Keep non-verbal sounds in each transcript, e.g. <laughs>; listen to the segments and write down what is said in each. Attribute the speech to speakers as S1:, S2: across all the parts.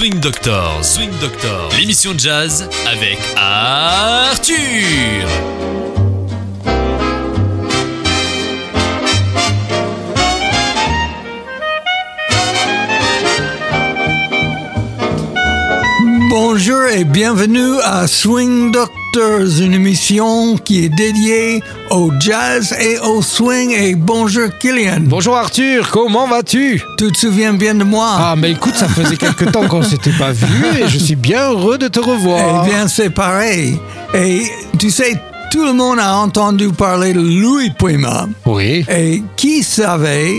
S1: Swing Doctors, Swing Doctors, l'émission de jazz avec Arthur.
S2: Bonjour et bienvenue à Swing Doctors, une émission qui est dédiée au jazz et au swing. Et bonjour Killian.
S3: Bonjour Arthur, comment vas-tu?
S2: Tu te souviens bien de moi?
S3: Ah mais écoute, ça faisait quelque temps qu'on s'était pas vu et je suis bien heureux de te revoir.
S2: Eh bien, c'est pareil. Et tu sais, tout le monde a entendu parler de Louis Prima.
S3: Oui.
S2: Et qui savait,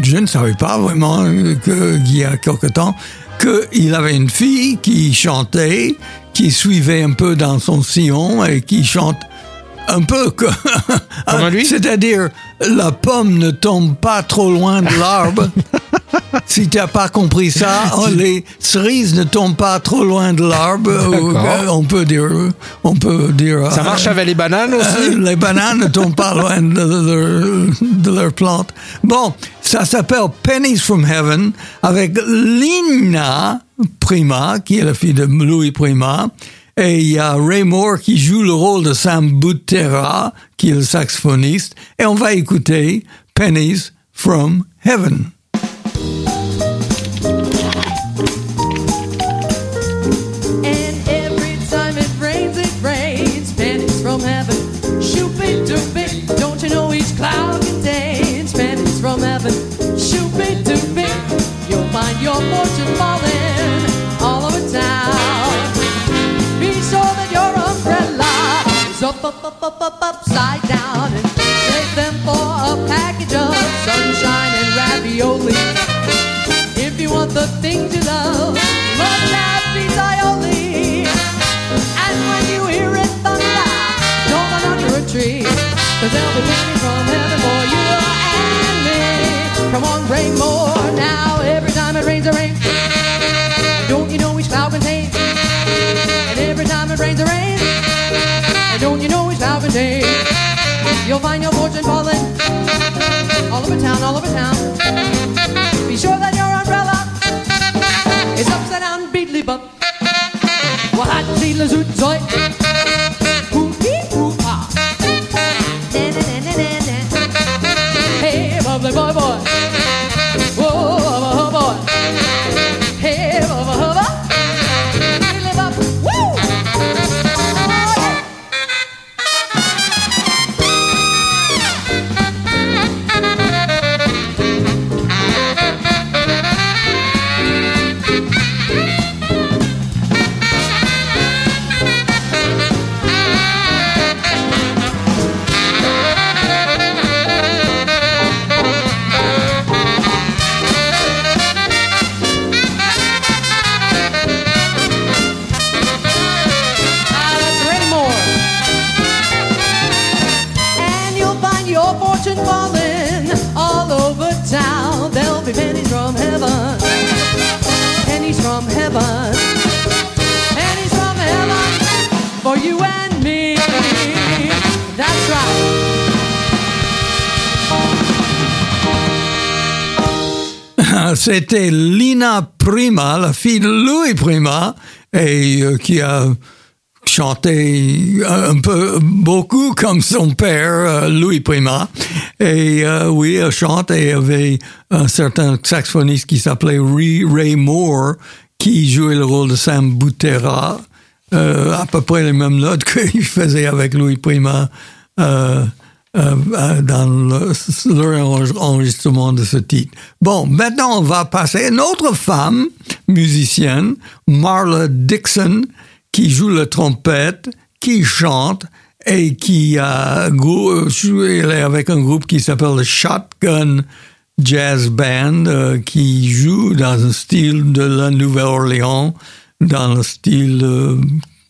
S2: je ne savais pas vraiment que- qu'il y a quelque temps, qu'il avait une fille qui chantait, qui suivait un peu dans son sillon et qui chante un peu que-
S3: Comme lui? <laughs>
S2: C'est-à-dire, la pomme ne tombe pas trop loin de l'arbre. <laughs> si tu n'as pas compris ça, <laughs> oh, les cerises ne tombent pas trop loin de l'arbre. euh, On peut dire, on peut dire.
S3: Ça
S2: euh,
S3: marche avec les bananes
S2: euh,
S3: aussi?
S2: les bananes ne tombent pas loin de, leur, de leur plante. Bon, ça s'appelle Pennies from Heaven avec Lina Prima, qui est la fille de Louis Prima. Et il y a Ray Moore qui joue le rôle de Sam Butera, qui est le saxophoniste. Et on va écouter Pennies from Heaven.
S4: Up, up, up, up, up, upside down, and save them for a package of sunshine and ravioli. If you want the things you love, love beats aioli. And when you hear it thunder, don't run under a tree. Cause there'll be pennies from heaven for you and me. Come on, rain downtown all of
S2: C'était Lina Prima, la fille de Louis Prima, et euh, qui a chanté un peu, beaucoup comme son père, euh, Louis Prima. Et euh, oui, elle chante et avait un certain saxophoniste qui s'appelait Ray, Moore, qui jouait le rôle de Sam Butera, à peu près les mêmes notes <laughs> qu'il faisait avec Louis Prima. Euh, euh, dans le- enregistrement de ce titre. Bon, maintenant on va passer à une autre femme musicienne, Marla Dixon, qui joue la trompette, qui chante et qui a joué est avec un groupe qui s'appelle le Shotgun Jazz Band, euh, qui joue dans un style de la Nouvelle-Orléans, dans le style euh,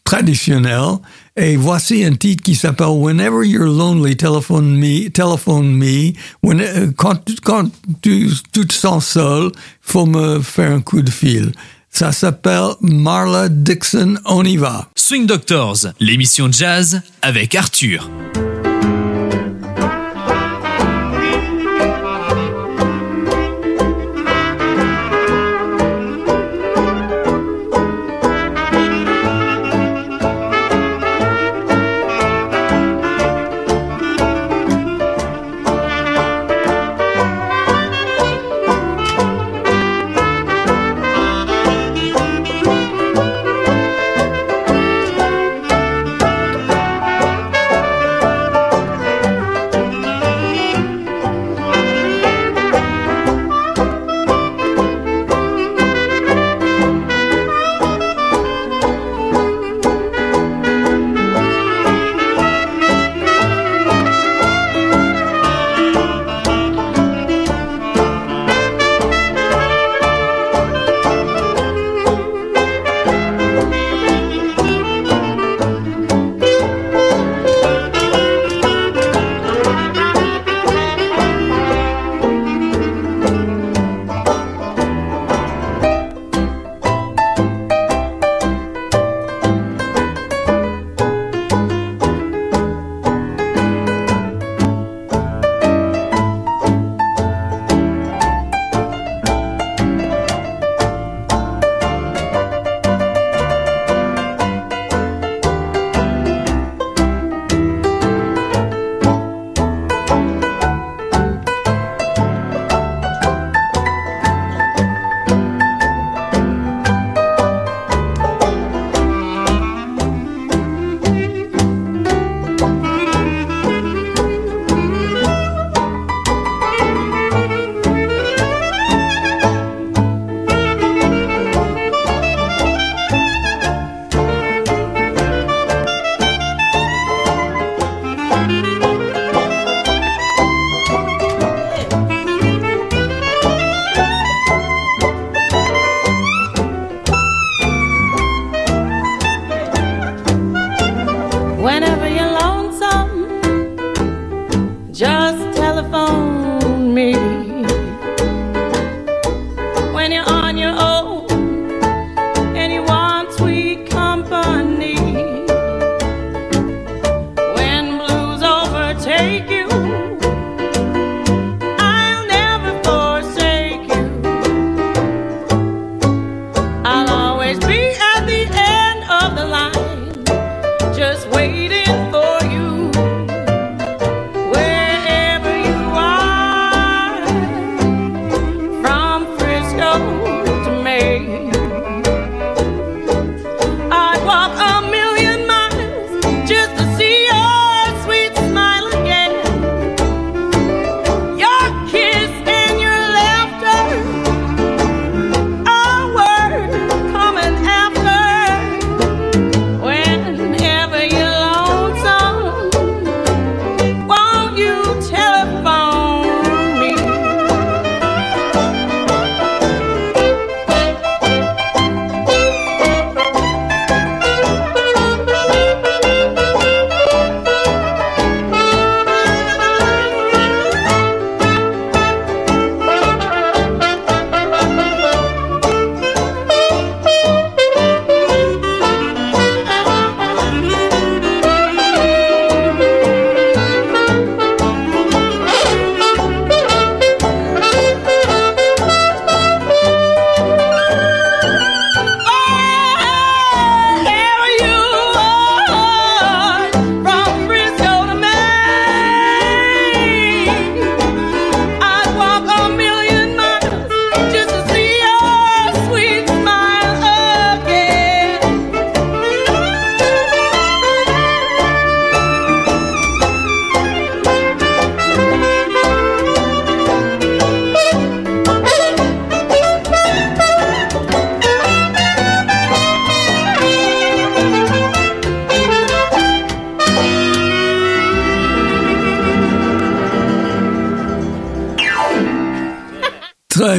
S2: traditionnel. Et voici un titre qui s'appelle Whenever You're Lonely, Telephone Me. Telephone me. Euh, quand quand tu, tu te sens seul, faut me faire un coup de fil. Ça s'appelle Marla Dixon. On y va.
S1: Swing Doctors, l'émission jazz avec Arthur.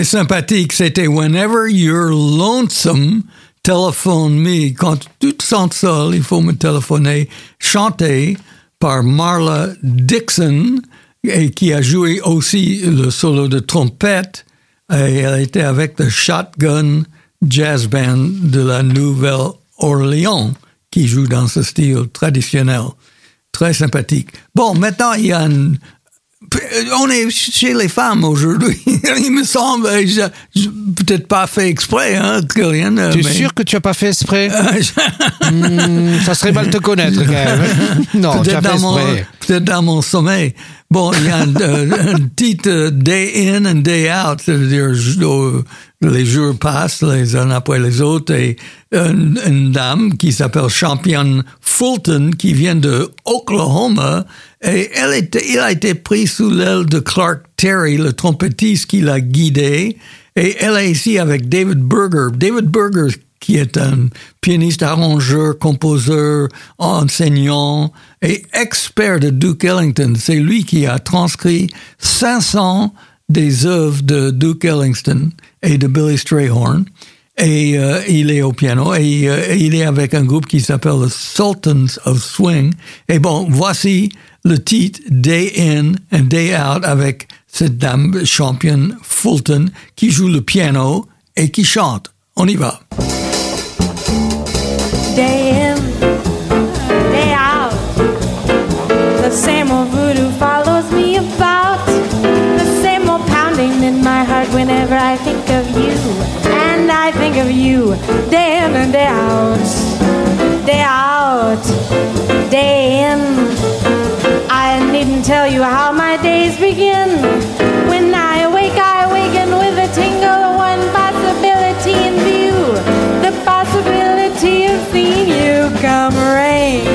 S2: Sympathique. C'était Whenever You're Lonesome, Telephone Me. Quand tu te sens seul, il faut me téléphoner. Chanté par Marla Dixon, et qui a joué aussi le solo de trompette. Et elle était avec le Shotgun Jazz Band de la Nouvelle-Orléans, qui joue dans ce style traditionnel. Très sympathique. Bon, maintenant, il y a une on est chez les femmes aujourd'hui. <laughs> Il me semble, peut-être pas fait exprès, hein, Kylian. euh,
S3: Tu es
S2: mais-
S3: sûr que tu as pas fait exprès <laughs> Hmm, Ça serait mal te connaître quand même. <laughs> Non,
S2: peut-être
S3: fait
S2: dans, mon, peut-être dans mon sommeil. Bon, il y a un, euh, un titre euh, day in and day out, c'est-à-dire euh, les jours passent les uns après les autres et une, une dame qui s'appelle Champion Fulton qui vient de Oklahoma et elle il a été pris sous l'aile de Clark Terry, le trompettiste qui l'a guidé et elle est ici avec David Berger. David Berger qui est un pianiste, arrangeur, composeur, enseignant et expert de Duke Ellington. C'est lui qui a transcrit 500 des œuvres de Duke Ellington et de Billy Strayhorn. Et euh, il est au piano et euh, il est avec un groupe qui s'appelle the Sultans of Swing. Et bon, voici le titre Day In and Day Out avec cette dame championne Fulton qui joue le piano et qui chante. On y va.
S5: Day in, day out. The same old voodoo follows me about. The same old pounding in my heart whenever I think I think of you day in and day out. Day out, day in. I needn't tell you how my days begin. When I awake, I awaken with a tingle, of
S6: one possibility in view. The possibility of seeing you come rain,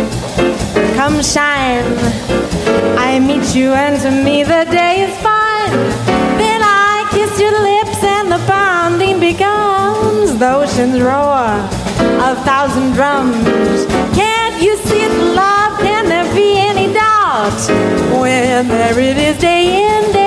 S6: come shine. I meet you, and to me the day is fine. The ocean's roar, a thousand drums. Can't you see it, love? Can there be any doubt? When there it is, day in, day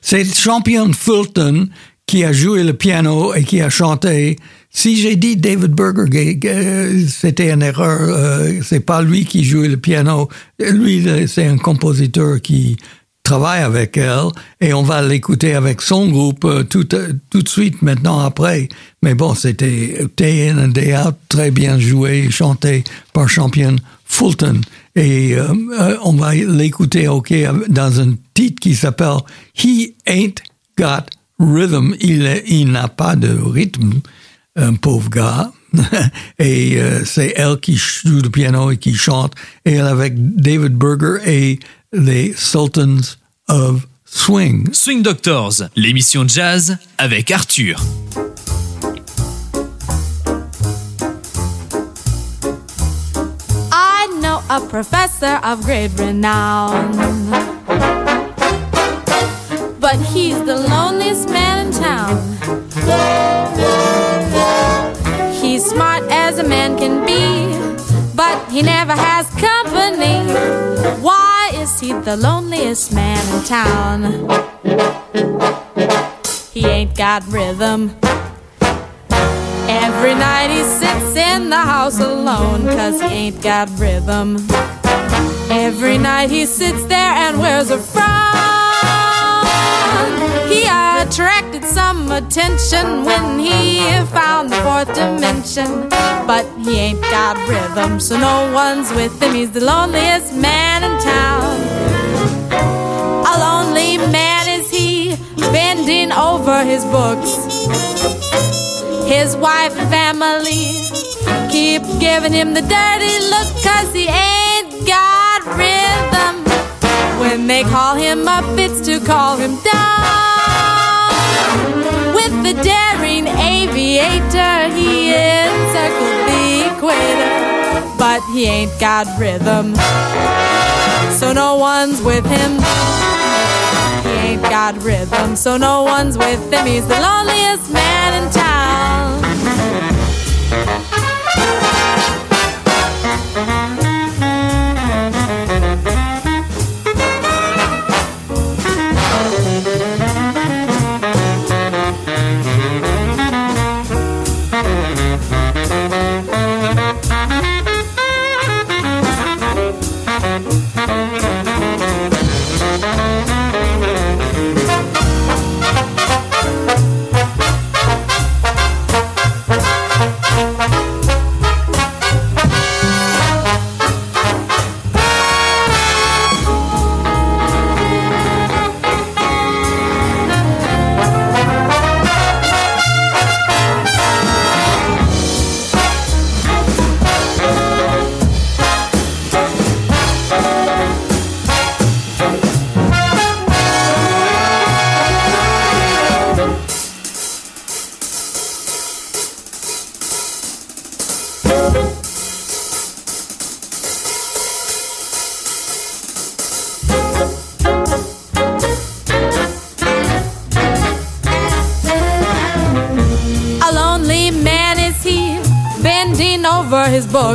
S2: C'est Champion Fulton qui a joué le piano et qui a chanté. Si j'ai dit David Berger, euh, c'était une erreur. euh, c'est pas lui qui jouait le piano. Lui, c'est un compositeur qui travaille avec elle et on va l'écouter avec son groupe euh, tout, tout de suite maintenant après. Mais bon, c'était Day In and Day Out, très bien joué, chanté par Champion Fulton. Et euh, euh, on va l'écouter, ok, dans un titre qui s'appelle He Ain't Got Rhythm. Il, n'a pas de rythme, un pauvre gars. <laughs> et euh, c'est elle qui joue le piano et qui chante. Et elle avec David Berger et les Sultans of Swing.
S7: Swing Doctors, l'émission jazz avec Arthur.
S6: A professor of great renown. But he's the loneliest man in town. He's smart as a man can be, but he never has company. Why is he the loneliest man in town? He ain't got rhythm. Every night he sits in the house alone, cause he ain't got rhythm. Every night he sits there and wears a frown. He attracted some attention when he found the fourth dimension. But he ain't got rhythm, so no one's with him. He's the loneliest man in town. A lonely man is he, bending over his books. His wife and family keep giving him the dirty look cause he ain't got rhythm. When they call him up, it's to call him down. With the daring aviator, he encircled the equator. But he ain't got rhythm, so no one's with him. Got rhythm, so no one's with him. He's the loneliest man in town.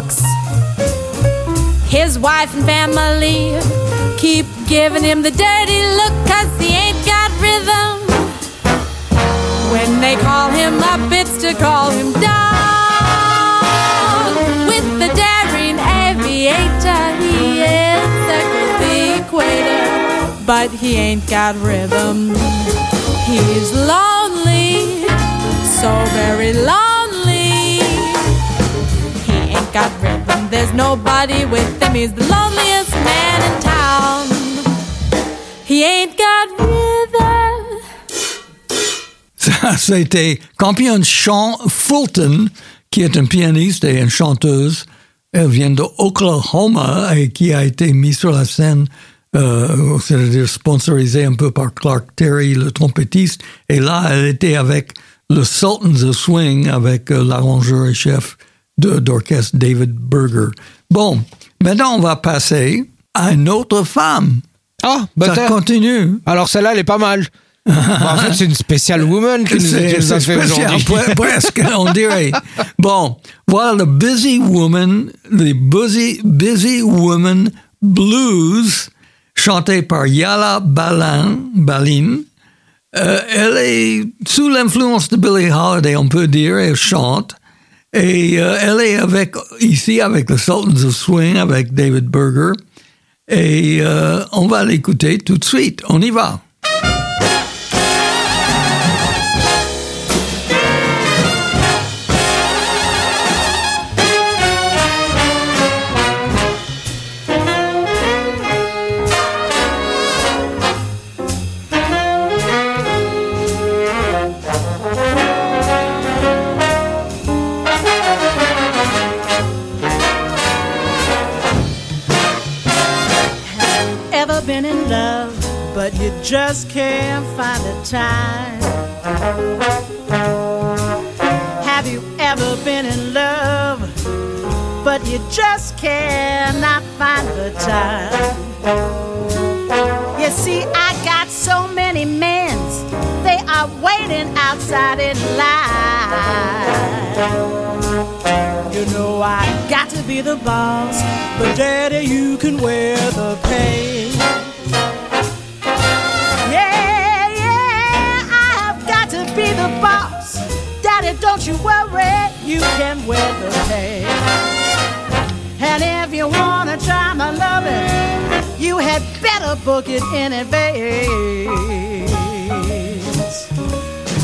S6: Books. His wife and family keep giving him the dirty look cause he ain't got rhythm. When they call him up, it's to call him down. With the daring aviator, he encircles
S4: but he ain't got rhythm. He's lonely, so very lonely. Got rhythm, there's nobody with him. He's the man in town. He ain't got rhythm.
S2: C'était Campion Fulton, qui est une pianiste et une chanteuse. Elle vient de Oklahoma et qui a été mise sur la scène, euh, c'est-à-dire sponsorisée un peu par Clark Terry, le trompettiste. Et là, elle était avec le Sultans of Swing, avec euh, l'arrangeur et chef d'orchestre David Berger. Bon, maintenant on va passer à une autre femme.
S3: Ah, bah
S2: Ça continue.
S3: Alors celle-là, elle est pas mal. <laughs> Bon, en fait, c'est une spéciale woman qui nous, a fait aujourd'hui. <laughs>
S2: pre- presque, on dirait. Bon, voilà le Busy Woman, les Busy, Busy Woman Blues, chanté par Yala Balin, Balin. Euh, elle est sous l'influence de Billie Holiday, on peut dire, elle chante. Et euh, elle est avec, ici avec le Sultans of Swing, avec David Berger. Et euh, on va l'écouter tout de suite. On y va.
S8: Just can't find the time? Have you ever been in love, but you just cannot find the time? You see, I got so many men, they are waiting outside in line. You know I got to be the boss, but daddy, you can wear the pain. Daddy, don't you worry, you can wear the pain. And if you wanna try my loving, you had better book it in advance.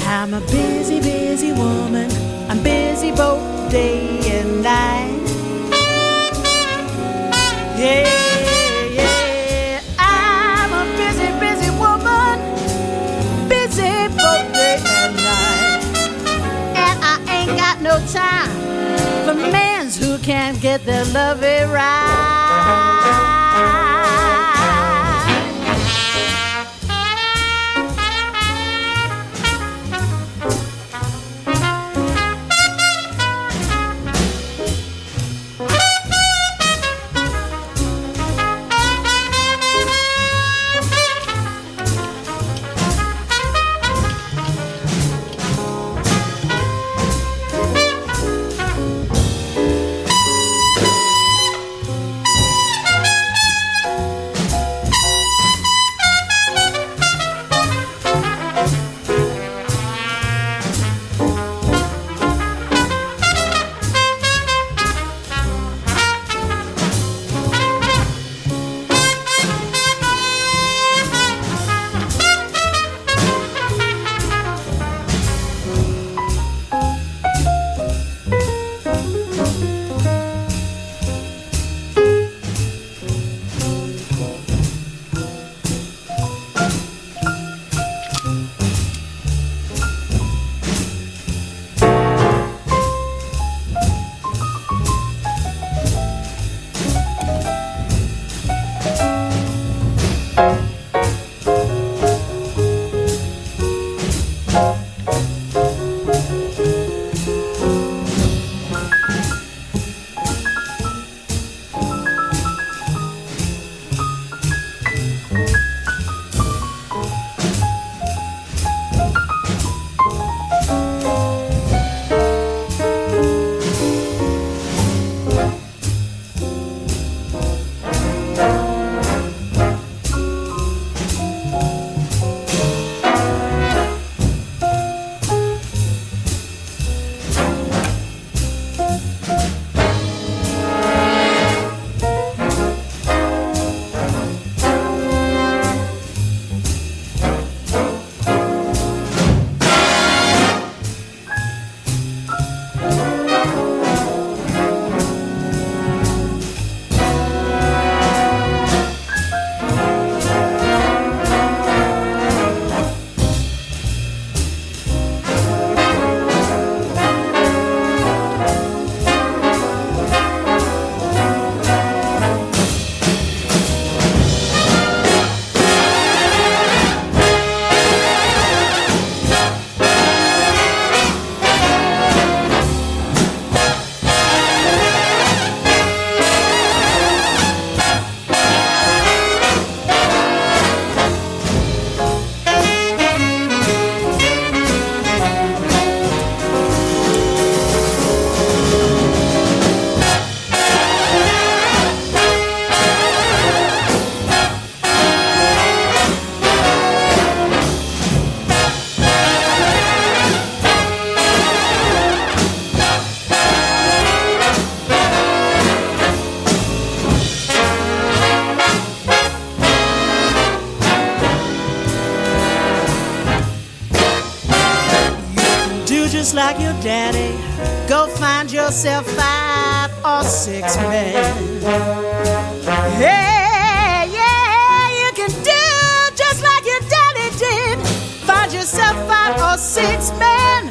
S8: I'm a busy, busy woman. I'm busy both day and night. Yeah, can't get their love right. Bye. Daddy. Go find yourself five or six men. Hey, yeah, you can do just like your daddy did. Find yourself five or six men.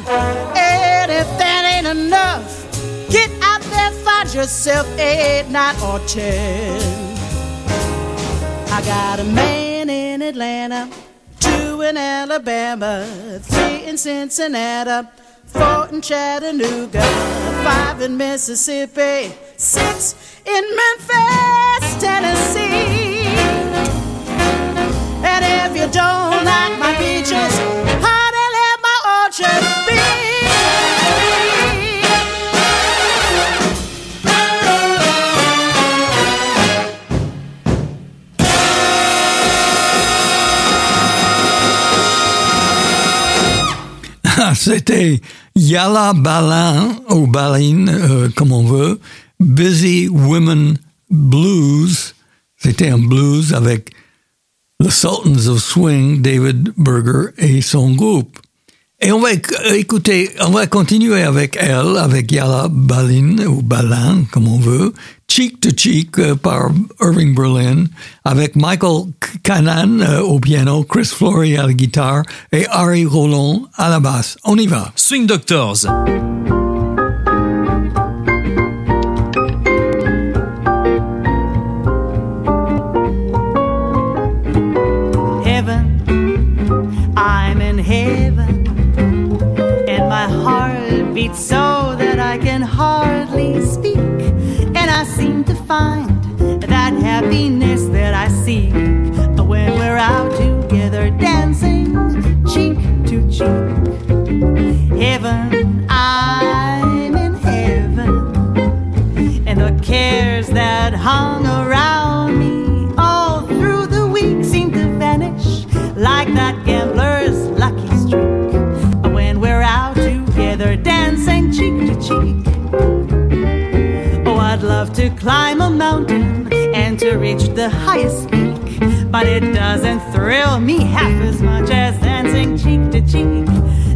S8: And if that ain't enough, get out there, find yourself eight, nine, or ten. I got a man in Atlanta, two in Alabama, three in Cincinnati, four in Chattanooga, five in Mississippi, six in Memphis, Tennessee. And if you don't like my beaches, honey, let my orchard be. <laughs>
S2: C'était Yala Balin, ou Balin, euh, comme on veut, Busy Women Blues. C'était un blues avec le Sultans of Swing, David Berger et son groupe. Et on va éc- écouter, on va continuer avec elle, avec Yala Balin, ou Balin, comme on veut, Cheek to Cheek euh, par Irving Berlin, avec Michael Canan euh, au piano, Chris Flory à la guitare et Harry Roland à la basse. On y va.
S1: Swing Doctors.
S8: Cheek. Heaven, I'm in heaven and the cares that hung around me all through the week seem to vanish like that gambler's lucky streak when we're out together dancing cheek to cheek. Oh, I'd love to climb a mountain and to reach the highest peak, but it doesn't thrill me half as much as dancing cheek to cheek.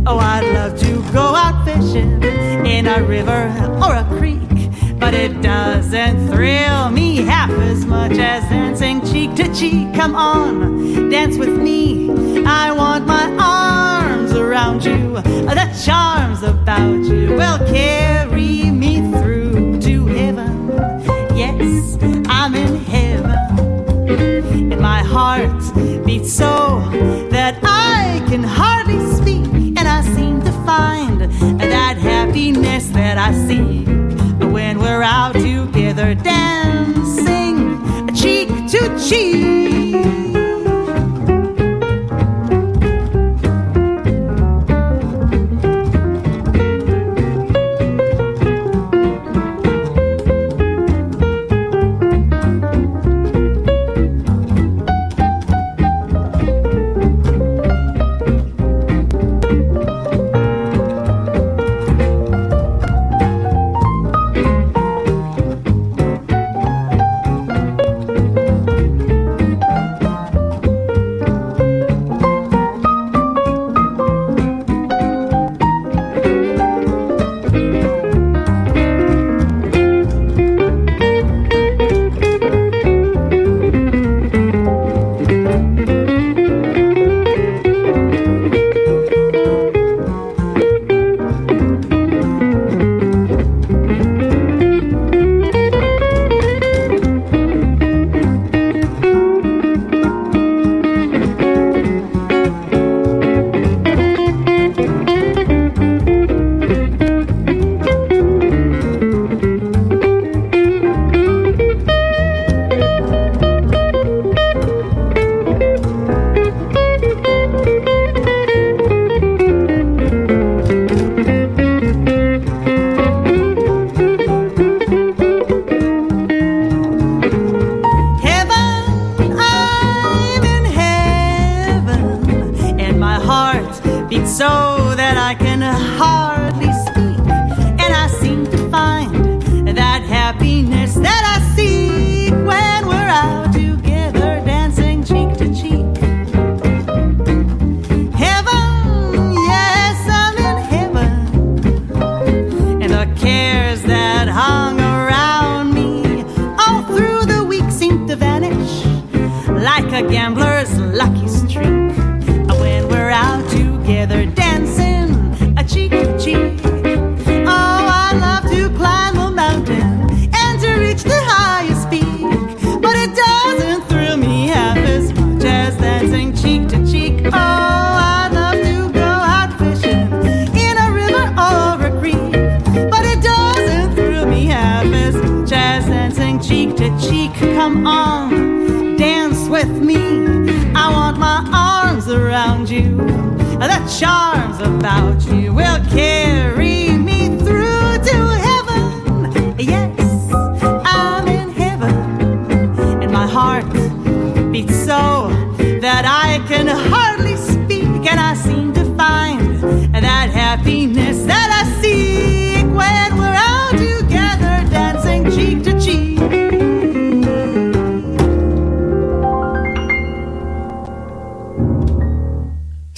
S8: Oh, I'd love to go out fishing in a river or a creek, but it doesn't thrill me half as much as dancing cheek to cheek. Come on, dance with me. I want my arms around you. The charms about you will carry me through to heaven. Yes, I'm in heaven. And my heart beats so dancing cheek to cheek.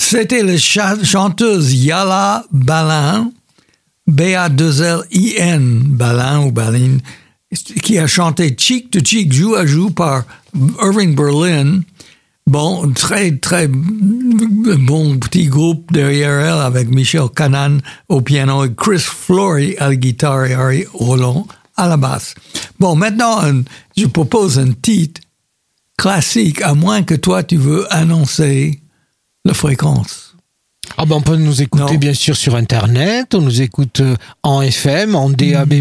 S2: C'était la cha- chanteuse Yala Balin, B-A-2-L-I-N, Balin ou Balin, qui a chanté Cheek to Cheek, joue à joue par Irving Berlin. Bon, très, très bon petit groupe derrière elle avec Michel Canan au piano et Chris Flory à la guitare et Harry Roland à la basse. Bon, maintenant, je propose un titre classique, à moins que toi, tu veux annoncer la fréquence.
S3: Ah ben on peut nous écouter
S2: Non.
S3: bien sûr sur internet, on nous écoute euh, en FM, en DAB+,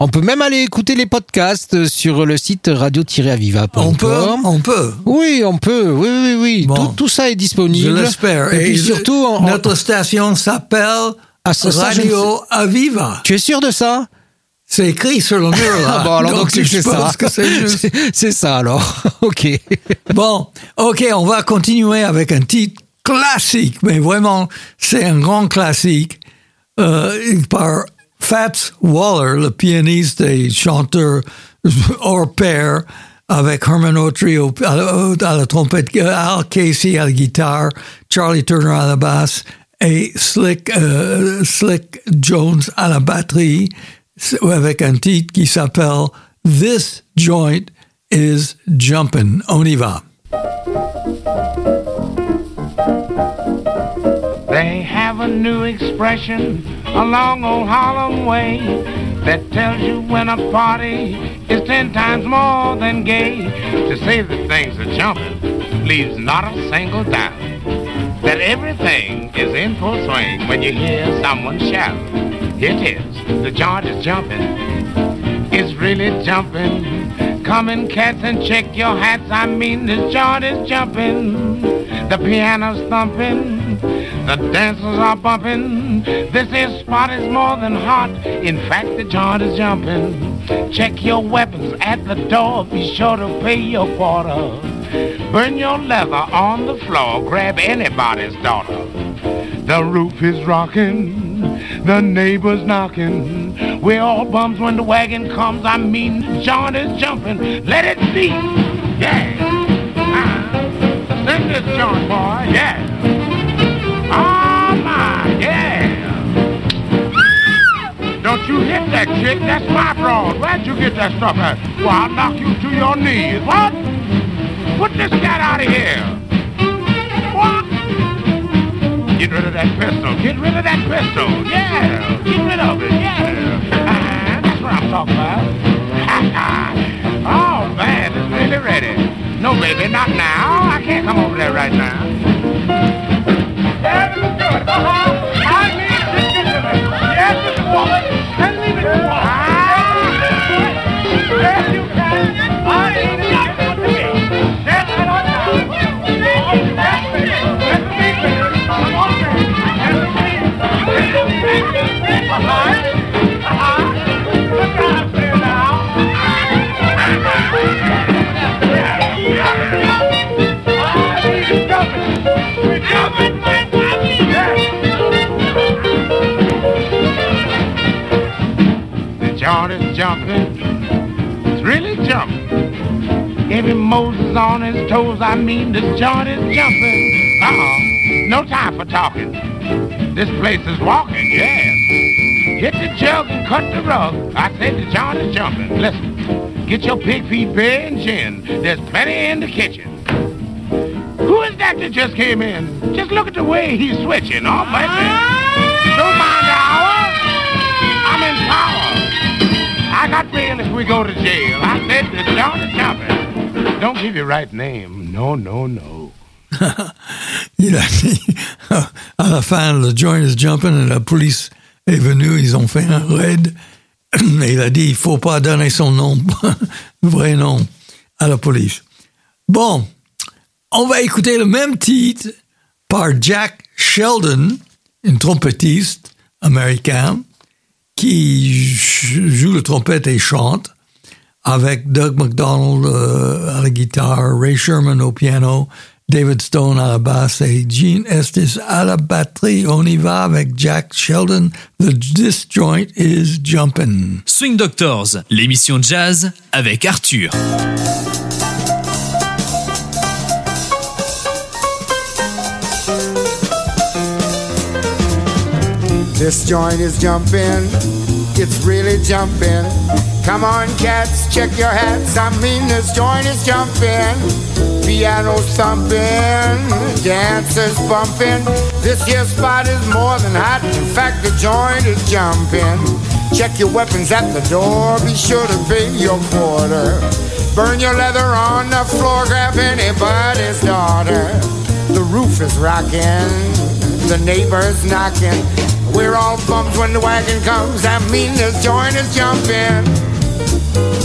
S3: on peut même aller écouter les podcasts euh, sur le site radio-aviva.com.
S2: On peut, on peut.
S3: Oui, on peut, oui, oui, oui.
S2: Bon.
S3: Tout, tout ça est
S2: Je
S3: disponible.
S2: l'espère.
S3: Et, puis
S2: je-
S3: surtout, on-
S2: notre station s'appelle
S3: Ah, je
S2: Radio Aviva.
S3: tu es sûr de ça?
S2: C'est écrit sur le mur là. <laughs>
S3: Bon, alors donc, c'est ça. <laughs>
S2: c'est
S3: ça alors. <laughs> ok.
S2: Bon, ok, on va continuer avec un titre classique, mais vraiment, c'est un grand classique euh, par Fats Waller, le pianiste et chanteur hors pair, avec Herman Autry au- à, la- à la trompette, euh, Al Casey à la guitare, Charlie Turner à la basse et Slick, euh, Slick Jones à la batterie, avec un titre qui s'appelle This Joint is Jumpin'. On y va.
S9: They have a new expression along old Harlem way that tells you when a party is ten times more than gay. To say that things are jumping leaves not a single doubt that everything is in full swing when you hear someone shout. It is, the joint is jumping. It's really jumping. Come in, cats, and check your hats. I mean, this joint is jumping. The piano's thumping. The dancers are bumping. This here spot is more than hot. In fact, the joint is jumping. Check your weapons at the door. Be sure to pay your quarter. Burn your leather on the floor. Grab anybody's daughter. The roof is rocking, the neighbors knocking. We're all bums when the wagon comes. I mean, John is jumping. Let it be. Yeah. Ah. Sing this, John boy. Yeah. Oh my, yeah. Don't you hit that chick. That's my broad. Where'd you get that stuff at? Well, I'll knock you to your knees. What? Put this cat out of here. Get rid of that pistol. Get rid of that pistol. Yeah. Get rid of it. Yeah. Ah, that's what I'm talking about. <laughs> oh, man, it's really ready. No, baby, not now. I can't come over there right now. Yeah, let's. Uh-huh. I need to get. Yes, Mr. Woman. Then leave it to Yes, you can. The joint is jumping. It's really jumping. Every Moses on his toes, I mean the joint is jumping. Uh-uh. No time for talking. This place is walking, yes. Hit the jug and cut the rug. I said the joint is jumping. Listen. Get your pig feet beer and gin. There's plenty in the kitchen. Who is that that just came in? Just look at the way he's switching. Oh, baby. Don't mind the hour. I'm in power. I got bail if we go to jail. I said the John is jumping. Don't give your right name. No, no, no.
S2: Il a dit, à la fin, le joint is jumping and the police est venue, ils ont fait un raid. <clears throat> Et il a dit, il faut pas donner son nom, <laughs> vrai nom, à la police. Bon, on va écouter le même titre par Jack Sheldon, un trompettiste américain qui joue le trompette et chante avec Doug McDonald euh, à la guitare, Ray Sherman au piano, David Stone à la basse et Gene Estes à la batterie. On y va avec Jack Sheldon. The This Joint is Jumpin'.
S1: Swing Doctors, l'émission jazz avec Arthur.
S10: This joint is jumping, it's really jumping. Come on, cats, check your hats. I mean, this joint is jumping. Piano thumping, dancers bumping. This here spot is more than hot. In fact, the joint is jumping. Check your weapons at the door. Be sure to pay your quarter. Burn your leather on the floor. Grab anybody's daughter. The roof is rocking. The neighbors knocking. We're all bummed when the wagon comes. That means this joint is jumping.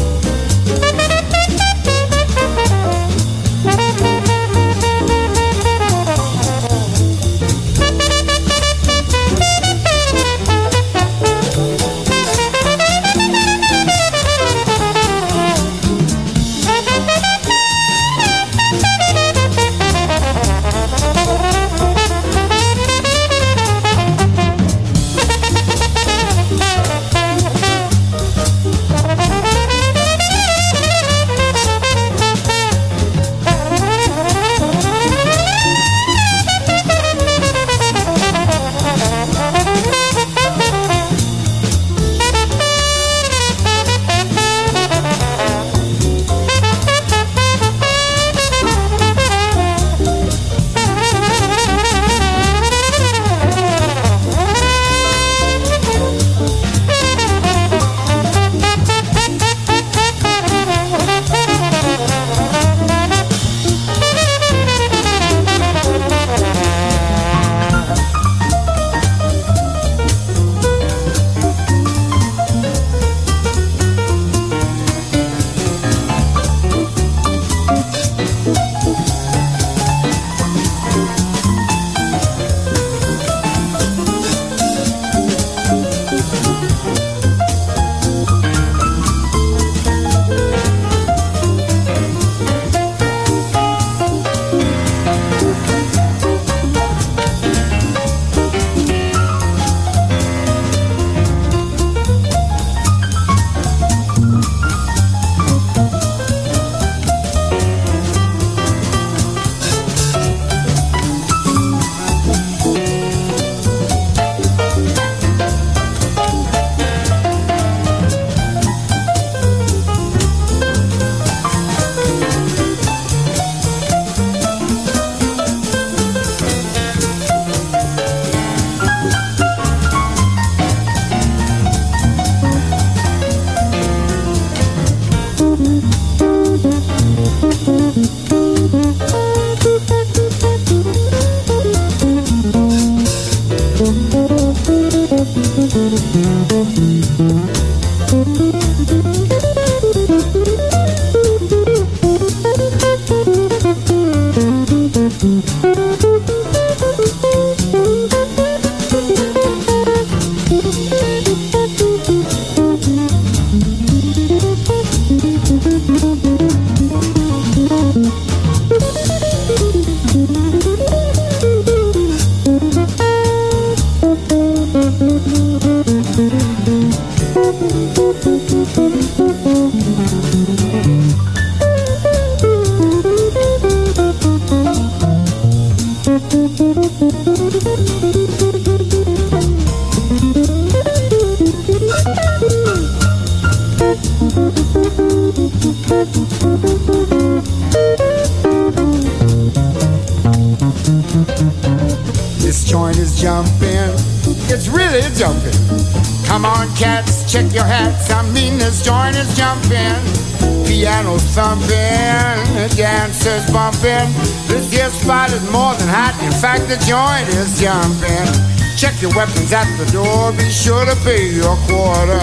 S10: The joint is jumping. Check your weapons at the door. Be sure to pay your quarter.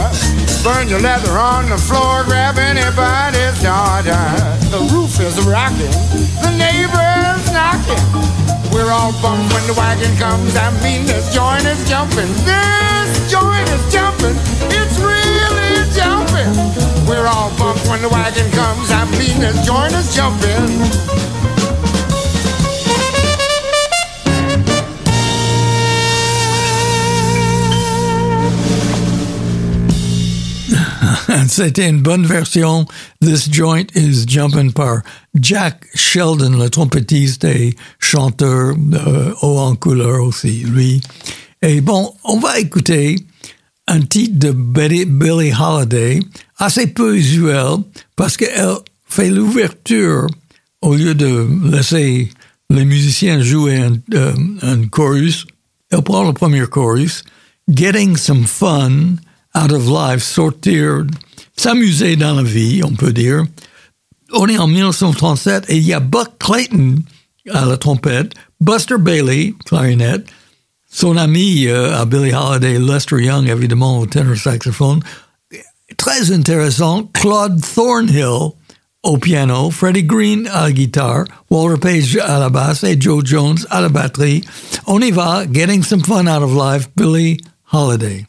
S10: Burn your leather on the floor. Grab anybody's daughter. The roof is rocking. The neighbors knocking. We're all bummed when the wagon comes. I mean, this joint is jumping. This joint is jumping. It's really jumping. We're all bummed when the wagon comes. I mean, this joint is jumping. <laughs>
S2: C'était une bonne version. This Joint is Jumping par Jack Sheldon, le trompettiste et chanteur euh, haut en couleur aussi, lui. Et bon, on va écouter un titre de Betty, Billie Holiday, assez peu usuel, parce qu'elle fait l'ouverture au lieu de laisser les musiciens jouer un, euh, un chorus. Elle prend le premier chorus, Getting some fun out of life, sortir, s'amuser dans la vie, on peut dire. On est en 1937 et il y a Buck Clayton à la trompette, Buster Bailey, clarinette, son ami euh, à Billie Holiday, Lester Young, évidemment, au tenor saxophone. Très intéressant, Claude Thornhill au piano, Freddie Green à la guitare, Walter Page à la basse et Joe Jones à la batterie. On y va, Getting Some Fun Out of Life, Billie Holiday.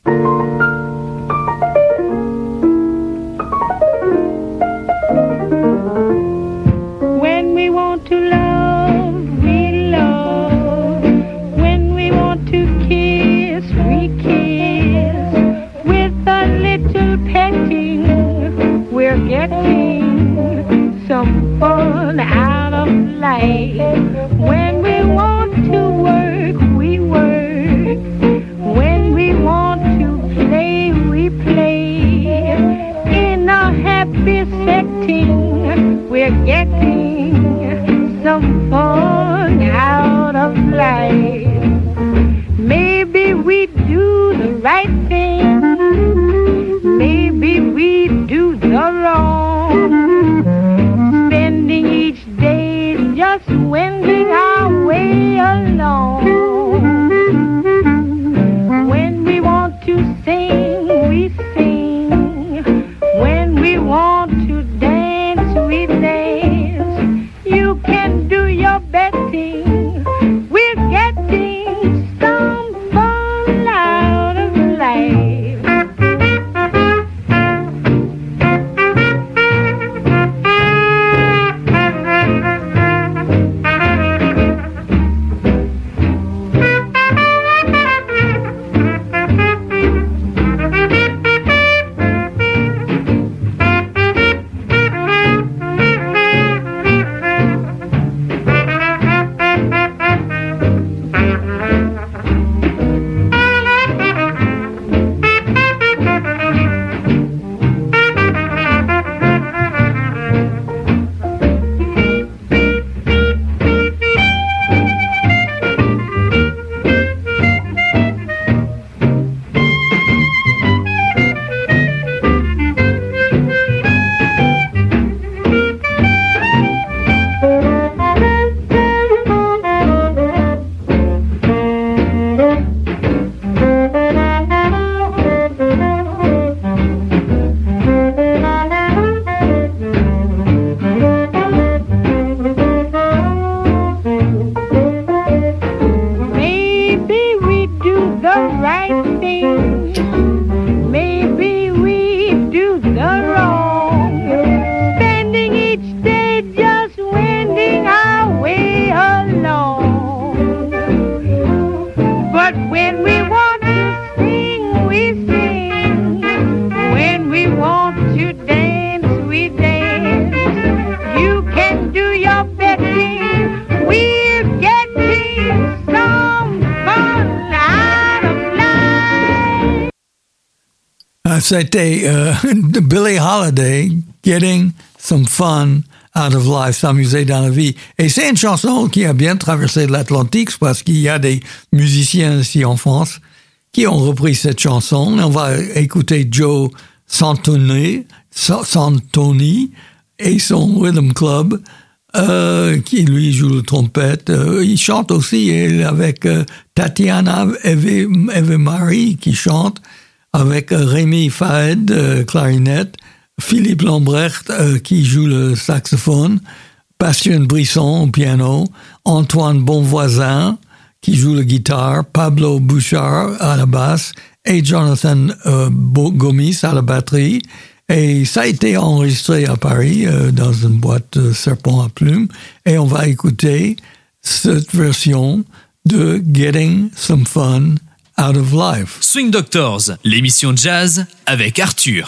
S11: Getting some fun out of life. When we want to work, we work. When we want to play, we play. In a happy setting, we're getting some fun out of life. Maybe we do the right thing.
S2: C'était euh, <laughs> Holiday, Getting Some Fun out of life, s'amuser dans la vie. Et c'est une chanson qui a bien traversé l'Atlantique parce qu'il y a des musiciens ici en France qui ont repris cette chanson. On va écouter Joe Santoni, Sa- Santoni et son Rhythm Club, euh, qui lui joue le trompette. Euh, il chante aussi avec euh, Tatiana Eve, Eve Marie qui chante, avec euh, Rémi Faed, euh, clarinette, Philippe Lambrecht euh, qui joue le saxophone, Bastien Brisson piano, Antoine Bonvoisin qui joue la guitare, Pablo Bouchard à la basse et Jonathan Gomis à la batterie. Et ça a été enregistré à Paris dans une boîte Serpent à plumes. Et on va écouter cette version de Getting Some Fun Out of Life.
S1: Swing Doctors, l'émission jazz avec Arthur.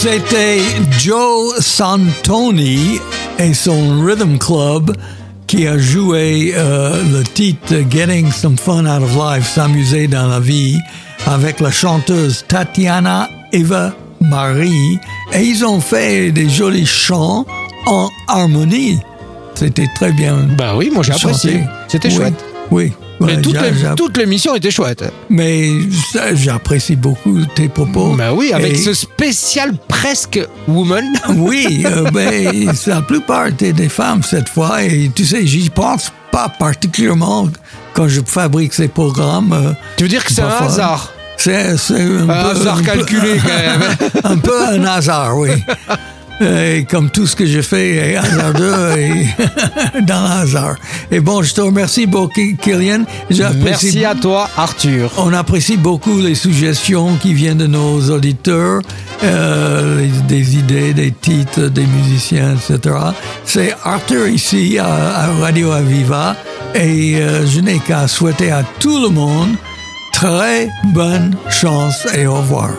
S2: C'était Joe Santoni et son Rhythm Club qui a joué euh, le titre Getting Some Fun Out of Life, s'amuser dans la vie, avec la chanteuse Tatiana Eva Marie. Et ils ont fait des jolis chants en harmonie. C'était très bien.
S3: Bah oui, moi j'ai apprécié. C'était
S2: Oui,
S3: chouette.
S2: Oui.
S3: Mais
S2: Ouais,
S3: toute, les- toute l'émission était chouette.
S2: Mais ça, j'apprécie beaucoup tes propos.
S3: Bah oui, avec
S2: Et-
S3: ce spécial presque woman. <laughs>
S2: Oui, euh, c'est la plupart étaient des femmes cette fois. Et tu sais, j'y pense pas particulièrement quand je fabrique ces programmes. euh,
S3: Tu veux dire que c'est un hasard?
S2: C'est c'est un,
S3: Un
S2: peu,
S3: hasard
S2: un peu-
S3: calculé, quand même. <laughs>
S2: un peu un hasard, oui. <laughs> Et comme tout ce que je fais est hasardeux et <laughs> dans le hasard. Et bon, je te remercie beaucoup, Kylian.
S3: Merci à toi, Arthur.
S2: on apprécie beaucoup les suggestions qui viennent de nos auditeurs, euh, des idées, des titres, des musiciens, etc. C'est Arthur ici à, à Radio Aviva et euh, je n'ai qu'à souhaiter à tout le monde très bonne chance et au revoir.